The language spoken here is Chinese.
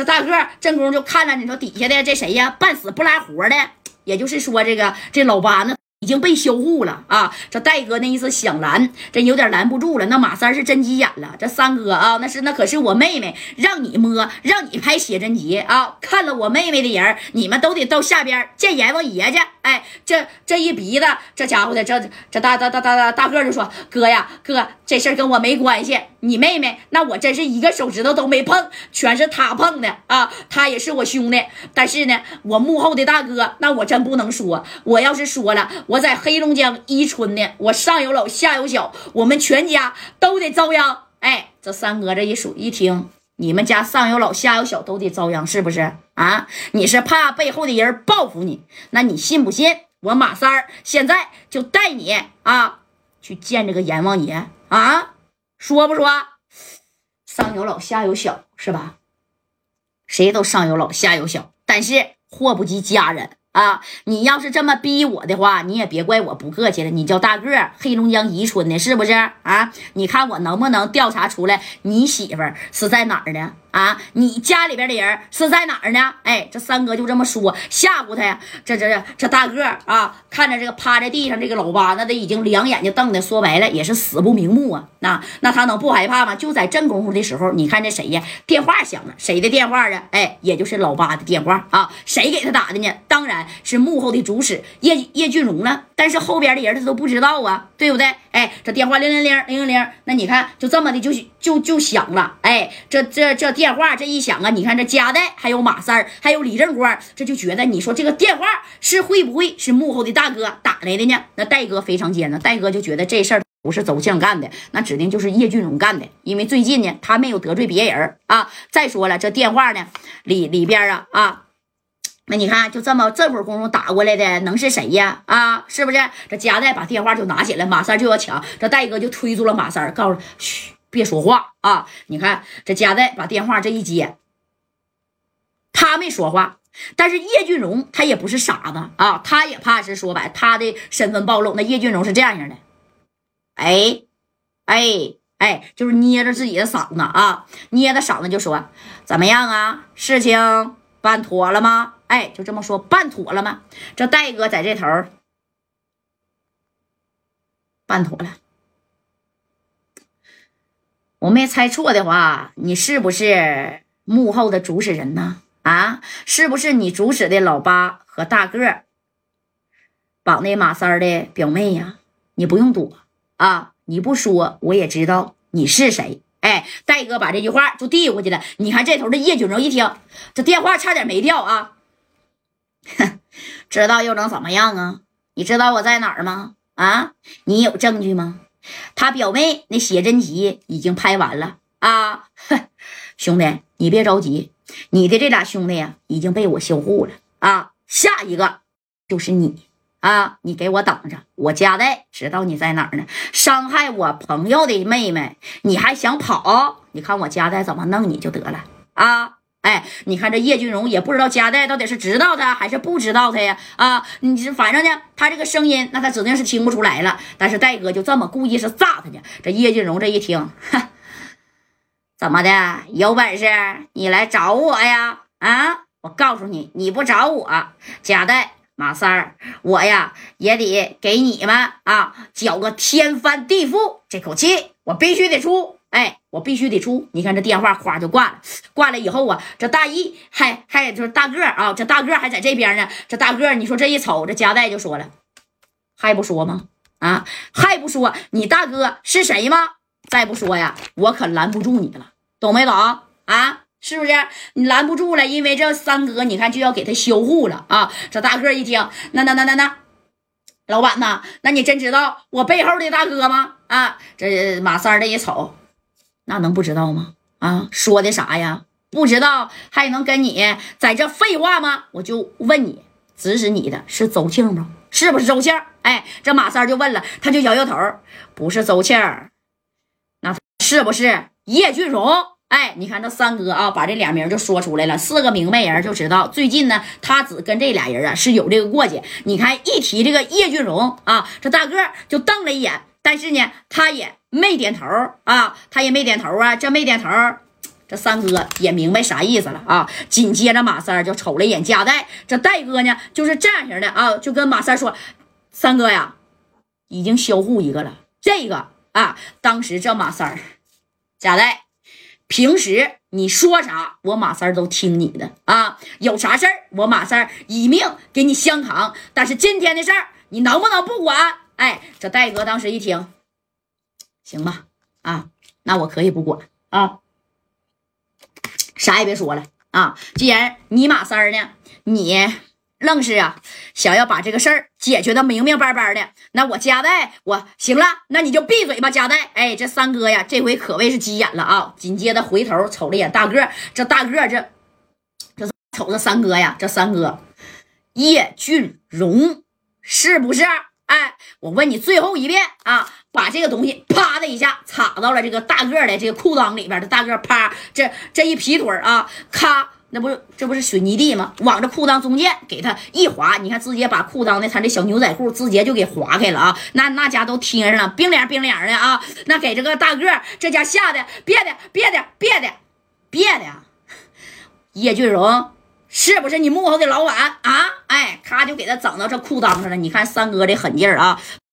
这大个正宫就看着，你说底下的这谁呀？半死不拉活的，也就是说这个这老八呢。已经被销户了啊！这戴哥那意思想拦，这有点拦不住了。那马三是真急眼了。这三哥啊，那是那可是我妹妹，让你摸，让你拍写真集啊！看了我妹妹的人，你们都得到下边见阎王爷去。哎，这这一鼻子，这家伙的，这这大大大大大大个就说：“哥呀，哥，这事儿跟我没关系。你妹妹，那我真是一个手指头都没碰，全是他碰的啊！他也是我兄弟，但是呢，我幕后的大哥，那我真不能说。我要是说了。”我在黑龙江伊春呢，我上有老下有小，我们全家都得遭殃。哎，这三哥这一数一听，你们家上有老下有小都得遭殃，是不是啊？你是怕背后的人报复你？那你信不信？我马三儿现在就带你啊去见这个阎王爷啊？说不说？上有老下有小是吧？谁都上有老下有小，但是祸不及家人。啊，你要是这么逼我的话，你也别怪我不客气了。你叫大个，黑龙江宜春的，是不是啊？你看我能不能调查出来你媳妇是在哪儿的？啊，你家里边的人是在哪儿呢？哎，这三哥就这么说吓唬他呀。这这这这大个啊，看着这个趴在地上这个老八，那都已经两眼睛瞪的，说白了也是死不瞑目啊。那那他能不害怕吗？就在正功夫的时候，你看这谁呀？电话响了，谁的电话啊？哎，也就是老八的电话啊。谁给他打的呢？当然是幕后的主使叶叶俊荣了。但是后边的人他都不知道啊，对不对？哎，这电话铃铃铃铃铃铃，那你看就这么的就就就响了。哎，这这这电话这一响啊，你看这夹带还有马三儿还有李正光，这就觉得你说这个电话是会不会是幕后的大哥打来的呢？那戴哥非常尖呢，戴哥就觉得这事儿不是走将干的，那指定就是叶俊荣干的，因为最近呢他没有得罪别人啊。再说了，这电话呢里里边啊啊。那你看，就这么这会儿功夫打过来的，能是谁呀？啊，是不是？这夹带把电话就拿起来，马三就要抢，这戴哥就推住了马三，告诉嘘，别说话啊！你看这夹带把电话这一接，他没说话，但是叶俊荣他也不是傻子啊，他也怕是说白他的身份暴露。那叶俊荣是这样样的，哎，哎，哎，就是捏着自己的嗓子啊，捏着嗓子就说：“怎么样啊？事情办妥了吗？”哎，就这么说，办妥了吗？这戴哥在这头办妥了。我没猜错的话，你是不是幕后的主使人呢？啊，是不是你主使的老八和大个绑那马三儿的表妹呀？你不用躲啊，你不说我也知道你是谁。哎，戴哥把这句话就递过去了。你看这头的叶俊荣一听，这电话差点没掉啊。哼，知道又能怎么样啊？你知道我在哪儿吗？啊，你有证据吗？他表妹那写真集已经拍完了啊！哼，兄弟，你别着急，你的这俩兄弟呀已经被我销户了啊！下一个就是你啊！你给我等着，我家代知道你在哪儿呢。伤害我朋友的妹妹，你还想跑？你看我家代怎么弄你就得了啊！哎，你看这叶俊荣也不知道加代到底是知道他还是不知道他呀？啊，你这反正呢，他这个声音那他指定是听不出来了。但是戴哥就这么故意是炸他去。这叶俊荣这一听，哼，怎么的？有本事你来找我呀？啊，我告诉你，你不找我，加代马三儿，我呀也得给你们啊搅个天翻地覆。这口气我必须得出。哎，我必须得出！你看这电话哗就挂了，挂了以后啊，这大义还还就是大个啊，这大个还在这边呢。这大个，你说这一瞅，这夹带就说了，还不说吗？啊，还不说你大哥是谁吗？再不说呀，我可拦不住你了，懂没懂啊？是不是？你拦不住了，因为这三哥，你看就要给他销户了啊！这大个一听，那那那那那，老板呐，那你真知道我背后的大哥吗？啊，这马三这一瞅。那能不知道吗？啊，说的啥呀？不知道还能跟你在这废话吗？我就问你，指使你的是周庆吗？是不是周庆？哎，这马三就问了，他就摇摇头，不是周庆，那是不是叶俊荣？哎，你看这三哥啊，把这俩名就说出来了，四个明白人就知道，最近呢，他只跟这俩人啊是有这个过节。你看一提这个叶俊荣啊，这大个就瞪了一眼，但是呢，他也。没点头啊，他也没点头啊，这没点头，这三哥也明白啥意思了啊。紧接着马三就瞅了一眼加代，这戴哥呢就是这样型的啊，就跟马三说：“三哥呀，已经销户一个了，这个啊，当时这马三加代。”平时你说啥，我马三都听你的啊！有啥事儿，我马三以命给你相扛。但是今天的事儿，你能不能不管？哎，这戴哥当时一听，行吧，啊，那我可以不管啊，啥也别说了啊！既然你马三儿呢，你。愣是啊，想要把这个事儿解决的明明白白的。那我加代，我行了，那你就闭嘴吧，加代。哎，这三哥呀，这回可谓是急眼了啊！紧接着回头瞅了一眼大个，这大个这这瞅着三哥呀，这三哥叶俊荣是不是？哎，我问你最后一遍啊，把这个东西啪的一下插到了这个大个的这个裤裆里边，这大个啪这这一劈腿啊，咔。那不是这不是水泥地吗？往这裤裆中间给他一划，你看直接把裤裆的他这小牛仔裤直接就给划开了啊！那那家都贴上了，冰凉冰凉的啊！那给这个大个这家吓得别的别的别的别的，叶俊荣是不是你幕后的老板啊？哎，他就给他整到这裤裆上了。你看三哥这狠劲儿啊！